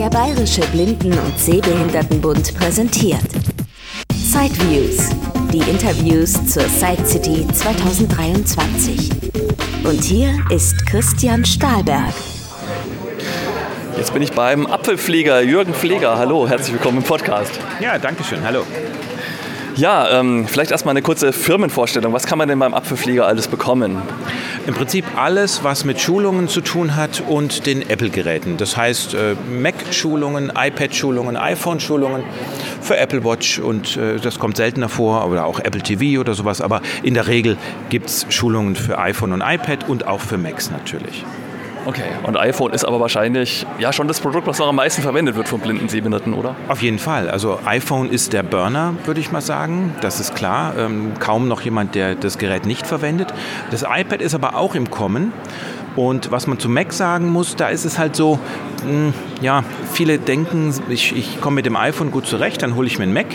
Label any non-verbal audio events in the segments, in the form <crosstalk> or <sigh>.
Der Bayerische Blinden- und Sehbehindertenbund präsentiert Sideviews, die Interviews zur Side City 2023. Und hier ist Christian Stahlberg. Jetzt bin ich beim Apfelpfleger Jürgen Pfleger. Hallo, herzlich willkommen im Podcast. Ja, danke schön. Hallo. Ja, ähm, vielleicht erstmal eine kurze Firmenvorstellung. Was kann man denn beim Apfelpfleger alles bekommen? Im Prinzip alles, was mit Schulungen zu tun hat und den Apple-Geräten. Das heißt äh, Mac-Schulungen, iPad-Schulungen, iPhone-Schulungen für Apple Watch und äh, das kommt seltener vor oder auch Apple TV oder sowas. Aber in der Regel gibt es Schulungen für iPhone und iPad und auch für Macs natürlich. Okay, und iPhone ist aber wahrscheinlich ja schon das Produkt, was noch am meisten verwendet wird von blinden Sehbehinderten, oder? Auf jeden Fall. Also iPhone ist der Burner, würde ich mal sagen. Das ist klar. Ähm, kaum noch jemand, der das Gerät nicht verwendet. Das iPad ist aber auch im Kommen. Und was man zu Mac sagen muss, da ist es halt so, mh, hm, ja, viele denken, ich, ich komme mit dem iPhone gut zurecht, dann hole ich mir einen Mac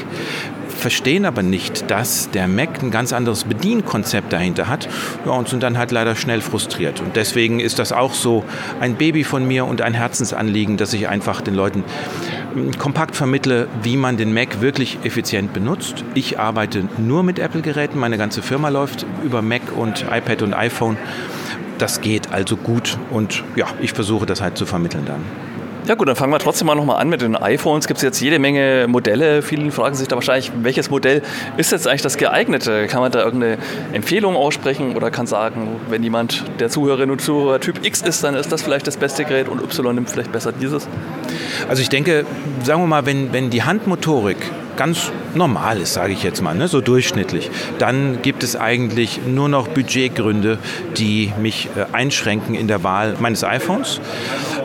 verstehen aber nicht, dass der Mac ein ganz anderes Bedienkonzept dahinter hat ja, und sind dann halt leider schnell frustriert. Und deswegen ist das auch so ein Baby von mir und ein Herzensanliegen, dass ich einfach den Leuten hm, kompakt vermittle, wie man den Mac wirklich effizient benutzt. Ich arbeite nur mit Apple-Geräten, meine ganze Firma läuft über Mac und iPad und iPhone. Das geht also gut und ja, ich versuche das halt zu vermitteln dann. Ja gut, dann fangen wir trotzdem mal nochmal an mit den iPhones. Gibt es jetzt jede Menge Modelle. Viele fragen sich da wahrscheinlich, welches Modell ist jetzt eigentlich das geeignete? Kann man da irgendeine Empfehlung aussprechen oder kann sagen, wenn jemand der Zuhörerin und Zuhörer Typ X ist, dann ist das vielleicht das beste Gerät und Y nimmt vielleicht besser dieses? Also ich denke, sagen wir mal, wenn, wenn die Handmotorik ganz normal ist, sage ich jetzt mal, ne, so durchschnittlich, dann gibt es eigentlich nur noch Budgetgründe, die mich äh, einschränken in der Wahl meines iPhones.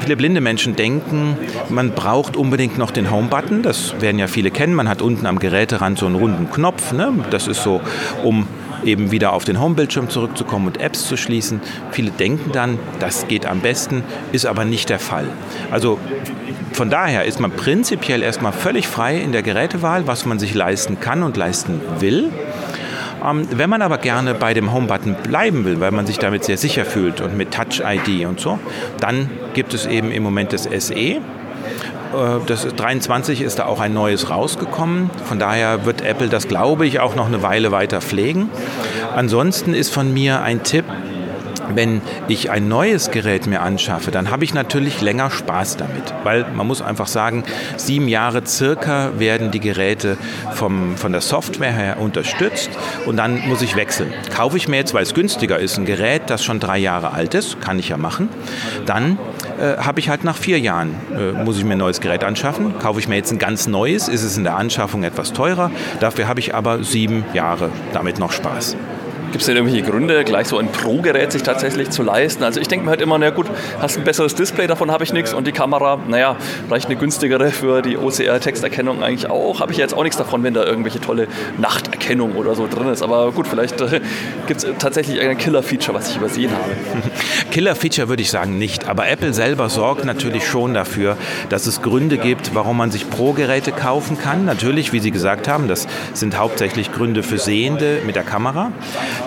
Viele blinde Menschen denken, man braucht unbedingt noch den Home-Button. Das werden ja viele kennen. Man hat unten am Geräterand so einen runden Knopf. Ne? Das ist so, um eben wieder auf den Homebildschirm zurückzukommen und Apps zu schließen. Viele denken dann, das geht am besten, ist aber nicht der Fall. Also von daher ist man prinzipiell erstmal völlig frei in der Gerätewahl, was man sich leisten kann und leisten will. Ähm, wenn man aber gerne bei dem Home-Button bleiben will, weil man sich damit sehr sicher fühlt und mit Touch-ID und so, dann gibt es eben im Moment das SE. Äh, das 23 ist da auch ein neues rausgekommen. Von daher wird Apple das, glaube ich, auch noch eine Weile weiter pflegen. Ansonsten ist von mir ein Tipp, wenn ich ein neues Gerät mir anschaffe, dann habe ich natürlich länger Spaß damit. Weil man muss einfach sagen, sieben Jahre circa werden die Geräte vom, von der Software her unterstützt und dann muss ich wechseln. Kaufe ich mir jetzt, weil es günstiger ist, ein Gerät, das schon drei Jahre alt ist, kann ich ja machen, dann äh, habe ich halt nach vier Jahren, äh, muss ich mir ein neues Gerät anschaffen. Kaufe ich mir jetzt ein ganz neues, ist es in der Anschaffung etwas teurer. Dafür habe ich aber sieben Jahre damit noch Spaß. Gibt es denn irgendwelche Gründe, gleich so ein Pro-Gerät sich tatsächlich zu leisten? Also ich denke mir halt immer, na gut, hast ein besseres Display, davon habe ich nichts und die Kamera, naja, vielleicht eine günstigere für die OCR-Texterkennung eigentlich auch. Habe ich jetzt auch nichts davon, wenn da irgendwelche tolle Nachterkennung oder so drin ist. Aber gut, vielleicht äh, gibt es tatsächlich ein Killer-Feature, was ich übersehen habe. <laughs> Killer-Feature würde ich sagen nicht, aber Apple selber sorgt natürlich schon dafür, dass es Gründe gibt, warum man sich Pro-Geräte kaufen kann. Natürlich, wie Sie gesagt haben, das sind hauptsächlich Gründe für Sehende mit der Kamera.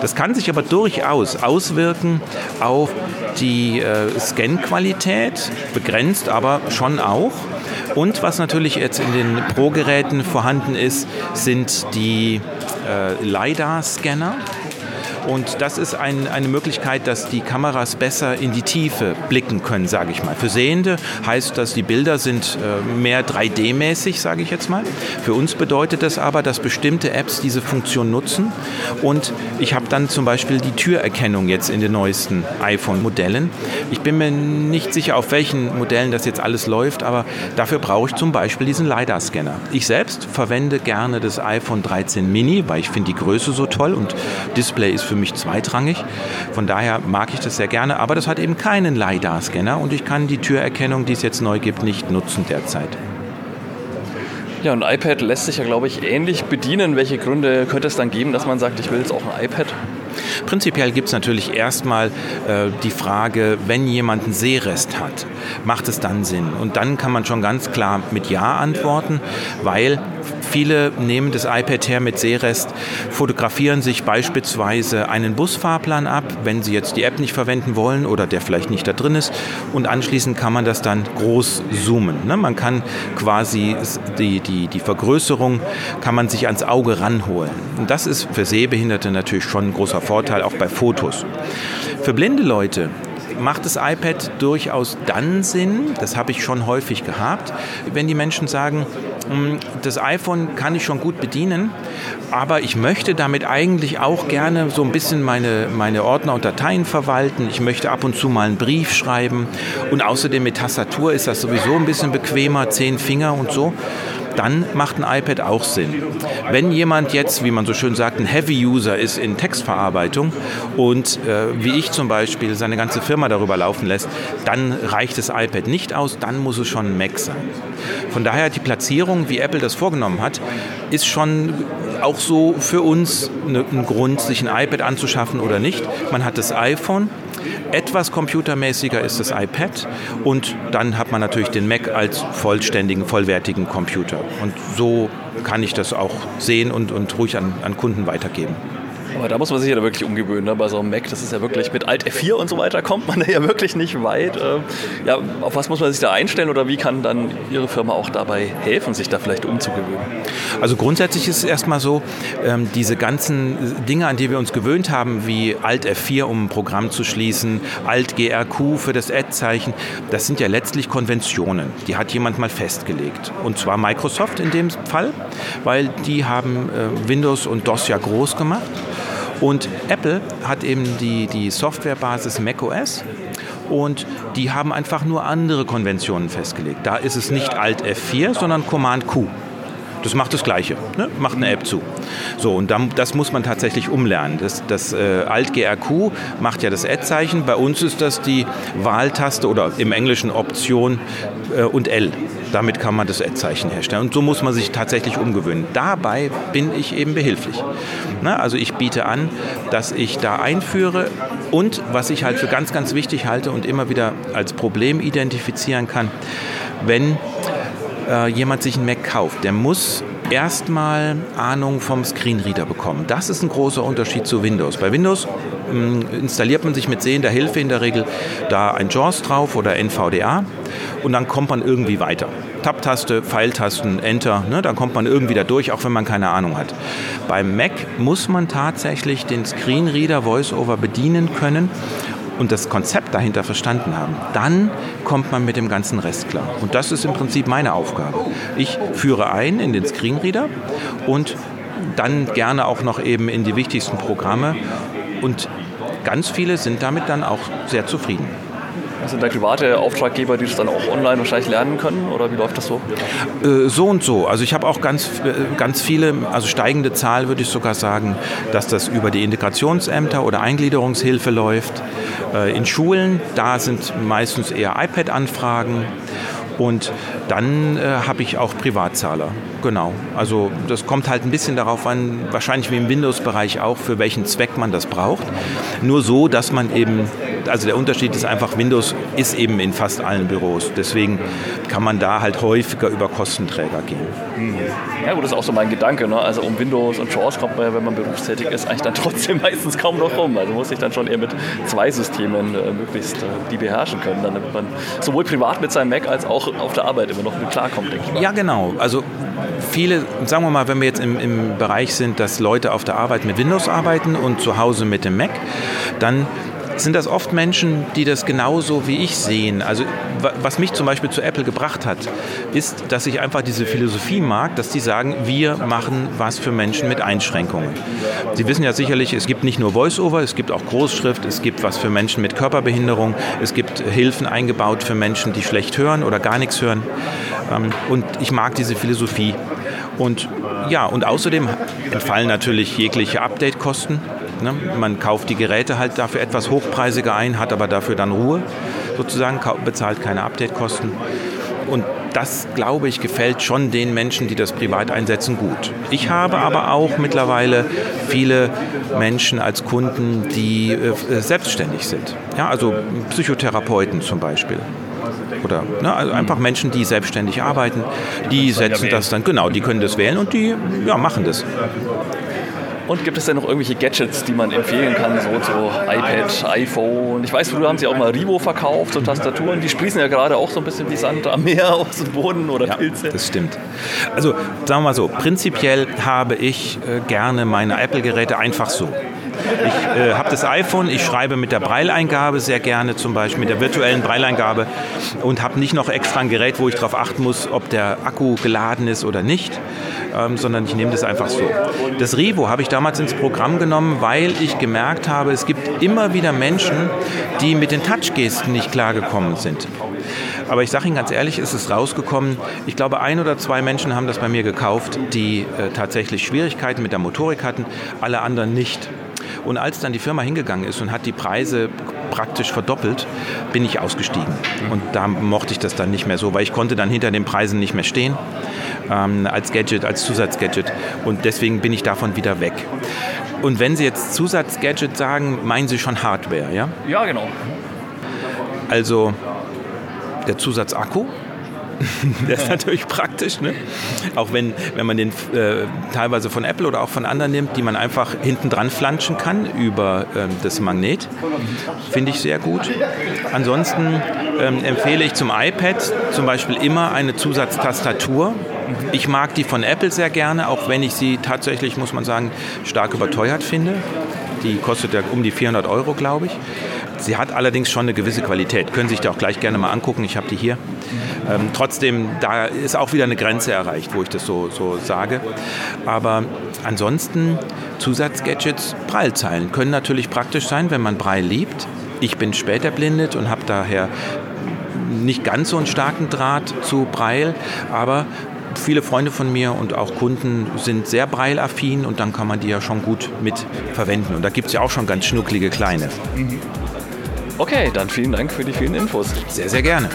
Das kann sich aber durchaus auswirken auf die äh, Scan-Qualität, begrenzt aber schon auch. Und was natürlich jetzt in den Pro-Geräten vorhanden ist, sind die äh, LiDAR-Scanner. Und das ist ein, eine Möglichkeit, dass die Kameras besser in die Tiefe blicken können, sage ich mal. Für Sehende heißt das, die Bilder sind äh, mehr 3D-mäßig, sage ich jetzt mal. Für uns bedeutet das aber, dass bestimmte Apps diese Funktion nutzen. Und ich habe dann zum Beispiel die Türerkennung jetzt in den neuesten iPhone-Modellen. Ich bin mir nicht sicher, auf welchen Modellen das jetzt alles läuft, aber dafür brauche ich zum Beispiel diesen LiDAR-Scanner. Ich selbst verwende gerne das iPhone 13 Mini, weil ich finde die Größe so toll und Display ist für für mich zweitrangig. Von daher mag ich das sehr gerne, aber das hat eben keinen LiDAR-Scanner und ich kann die Türerkennung, die es jetzt neu gibt, nicht nutzen derzeit. Ja, und iPad lässt sich ja, glaube ich, ähnlich bedienen. Welche Gründe könnte es dann geben, dass man sagt, ich will jetzt auch ein iPad? Prinzipiell gibt es natürlich erstmal äh, die Frage, wenn jemand einen Sehrest hat, macht es dann Sinn? Und dann kann man schon ganz klar mit Ja antworten, weil viele nehmen das iPad her mit Sehrest, fotografieren sich beispielsweise einen Busfahrplan ab, wenn sie jetzt die App nicht verwenden wollen oder der vielleicht nicht da drin ist. Und anschließend kann man das dann groß zoomen. Ne? Man kann quasi die, die, die Vergrößerung kann man sich ans Auge ranholen. Und das ist für Sehbehinderte natürlich schon ein großer Vorteil, auch bei Fotos. Für blinde Leute macht das iPad durchaus dann Sinn, das habe ich schon häufig gehabt, wenn die Menschen sagen, hm, das iPhone kann ich schon gut bedienen, aber ich möchte damit eigentlich auch gerne so ein bisschen meine, meine Ordner und Dateien verwalten. Ich möchte ab und zu mal einen Brief schreiben. Und außerdem mit Tastatur ist das sowieso ein bisschen bequemer, zehn Finger und so dann macht ein iPad auch Sinn. Wenn jemand jetzt, wie man so schön sagt, ein Heavy-User ist in Textverarbeitung und äh, wie ich zum Beispiel seine ganze Firma darüber laufen lässt, dann reicht das iPad nicht aus, dann muss es schon ein Mac sein. Von daher die Platzierung, wie Apple das vorgenommen hat, ist schon auch so für uns ein Grund, sich ein iPad anzuschaffen oder nicht. Man hat das iPhone, etwas computermäßiger ist das iPad und dann hat man natürlich den Mac als vollständigen, vollwertigen Computer. Und so kann ich das auch sehen und, und ruhig an, an Kunden weitergeben. Aber da muss man sich ja wirklich umgewöhnen. Ne? Bei so einem Mac, das ist ja wirklich mit Alt F4 und so weiter, kommt man ja wirklich nicht weit. Ähm, ja, auf was muss man sich da einstellen oder wie kann dann Ihre Firma auch dabei helfen, sich da vielleicht umzugewöhnen? Also grundsätzlich ist es erstmal so, ähm, diese ganzen Dinge, an die wir uns gewöhnt haben, wie Alt F4, um ein Programm zu schließen, Alt GRQ für das Ad-Zeichen, das sind ja letztlich Konventionen. Die hat jemand mal festgelegt. Und zwar Microsoft in dem Fall, weil die haben äh, Windows und DOS ja groß gemacht. Und Apple hat eben die, die Softwarebasis macOS und die haben einfach nur andere Konventionen festgelegt. Da ist es nicht Alt F4, sondern Command Q. Das macht das Gleiche, ne? macht eine App zu. So, und dann, das muss man tatsächlich umlernen. Das, das äh, Alt-GRQ macht ja das Ad-Zeichen. Bei uns ist das die Wahltaste oder im Englischen Option äh, und L. Damit kann man das Ad-Zeichen herstellen. Und so muss man sich tatsächlich umgewöhnen. Dabei bin ich eben behilflich. Na, also ich biete an, dass ich da einführe und was ich halt für ganz, ganz wichtig halte und immer wieder als Problem identifizieren kann, wenn äh, jemand sich einen Mac kauft, der muss erstmal Ahnung vom Screenreader bekommen. Das ist ein großer Unterschied zu Windows. Bei Windows mm, installiert man sich mit sehender Hilfe in der Regel da ein JAWS drauf oder NVDA und dann kommt man irgendwie weiter. Tab-Taste, Pfeiltasten, Enter, ne, dann kommt man irgendwie da durch, auch wenn man keine Ahnung hat. Beim Mac muss man tatsächlich den Screenreader VoiceOver bedienen können und das Konzept dahinter verstanden haben, dann kommt man mit dem ganzen Rest klar. Und das ist im Prinzip meine Aufgabe. Ich führe ein in den Screenreader und dann gerne auch noch eben in die wichtigsten Programme. Und ganz viele sind damit dann auch sehr zufrieden. Sind da private Auftraggeber, die das dann auch online wahrscheinlich lernen können oder wie läuft das so? Äh, so und so. Also ich habe auch ganz, äh, ganz viele, also steigende Zahl würde ich sogar sagen, dass das über die Integrationsämter oder Eingliederungshilfe läuft. Äh, in Schulen, da sind meistens eher iPad-Anfragen. Und dann äh, habe ich auch Privatzahler. Genau. Also das kommt halt ein bisschen darauf an, wahrscheinlich wie im Windows-Bereich auch, für welchen Zweck man das braucht. Nur so, dass man eben, also der Unterschied ist einfach, Windows ist eben in fast allen Büros. Deswegen kann man da halt häufiger über Kostenträger gehen. Ja gut, das ist auch so mein Gedanke. Ne? Also um Windows und JAWS kommt man ja, wenn man berufstätig ist, eigentlich dann <laughs> trotzdem meistens kaum noch rum. Also muss ich dann schon eher mit zwei Systemen äh, möglichst äh, die beherrschen können, damit man sowohl privat mit seinem Mac als auch auf der Arbeit immer noch mit klarkommt, denke ich. Mal. Ja, genau. Also viele, sagen wir mal, wenn wir jetzt im, im Bereich sind, dass Leute auf der Arbeit mit Windows arbeiten und zu Hause mit dem Mac, dann sind das oft Menschen, die das genauso wie ich sehen. Also was mich zum Beispiel zu Apple gebracht hat, ist, dass ich einfach diese Philosophie mag, dass die sagen, wir machen was für Menschen mit Einschränkungen. Sie wissen ja sicherlich, es gibt nicht nur Voice-Over, es gibt auch Großschrift, es gibt was für Menschen mit Körperbehinderung, es gibt Hilfen eingebaut für Menschen, die schlecht hören oder gar nichts hören. Ähm, und ich mag diese Philosophie. Und ja, und außerdem entfallen natürlich jegliche Update-Kosten. Ne? Man kauft die Geräte halt dafür etwas hochpreisiger ein, hat aber dafür dann Ruhe sozusagen, bezahlt keine Update-Kosten. Und das, glaube ich, gefällt schon den Menschen, die das privat einsetzen, gut. Ich habe aber auch mittlerweile viele Menschen als Kunden, die äh, selbstständig sind. Ja, also Psychotherapeuten zum Beispiel oder ne, also einfach Menschen, die selbstständig arbeiten, die setzen das dann, genau, die können das wählen und die ja, machen das. Und gibt es denn noch irgendwelche Gadgets, die man empfehlen kann, so, so iPad, iPhone? Ich weiß, früher haben sie auch mal Rivo verkauft, so Tastaturen, die sprießen ja gerade auch so ein bisschen wie Sand am Meer <laughs> aus dem Boden oder ja, Pilze. Das stimmt. Also sagen wir mal so, prinzipiell habe ich äh, gerne meine Apple-Geräte einfach so. Ich äh, habe das iPhone, ich schreibe mit der Breileingabe sehr gerne, zum Beispiel mit der virtuellen Breileingabe und habe nicht noch extra ein Gerät, wo ich darauf achten muss, ob der Akku geladen ist oder nicht, ähm, sondern ich nehme das einfach so. Das Revo habe ich damals ins Programm genommen, weil ich gemerkt habe, es gibt immer wieder Menschen, die mit den Touchgesten nicht klargekommen sind. Aber ich sage Ihnen ganz ehrlich, ist es rausgekommen. Ich glaube, ein oder zwei Menschen haben das bei mir gekauft, die äh, tatsächlich Schwierigkeiten mit der Motorik hatten, alle anderen nicht. Und als dann die Firma hingegangen ist und hat die Preise praktisch verdoppelt, bin ich ausgestiegen. Und da mochte ich das dann nicht mehr so, weil ich konnte dann hinter den Preisen nicht mehr stehen ähm, als Gadget, als Zusatzgadget. Und deswegen bin ich davon wieder weg. Und wenn Sie jetzt Zusatzgadget sagen, meinen Sie schon Hardware, ja? Ja, genau. Also der Zusatzakku, <laughs> der ist natürlich praktisch, ne? auch wenn, wenn man den äh, teilweise von Apple oder auch von anderen nimmt, die man einfach hinten dran flanschen kann über ähm, das Magnet. Finde ich sehr gut. Ansonsten ähm, empfehle ich zum iPad zum Beispiel immer eine Zusatztastatur. Ich mag die von Apple sehr gerne, auch wenn ich sie tatsächlich, muss man sagen, stark überteuert finde. Die kostet ja um die 400 Euro, glaube ich. Sie hat allerdings schon eine gewisse Qualität. Können Sie sich da auch gleich gerne mal angucken. Ich habe die hier. Ähm, trotzdem, da ist auch wieder eine Grenze erreicht, wo ich das so, so sage. Aber ansonsten Zusatzgadgets, Prallzeilen können natürlich praktisch sein, wenn man Braille liebt. Ich bin später blindet und habe daher nicht ganz so einen starken Draht zu Braille, aber viele Freunde von mir und auch Kunden sind sehr Braille-affin und dann kann man die ja schon gut mit verwenden. Und da gibt es ja auch schon ganz schnucklige kleine. Okay, dann vielen Dank für die vielen Infos. Sehr, sehr gerne.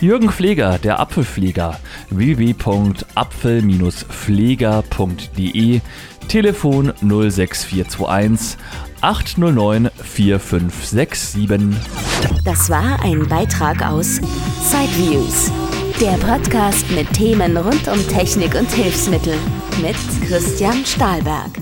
Jürgen Pfleger, der Apfelpfleger, www.apfel-pfleger.de, Telefon 06421 809 4567. Das war ein Beitrag aus Sideviews, der Podcast mit Themen rund um Technik und Hilfsmittel mit Christian Stahlberg.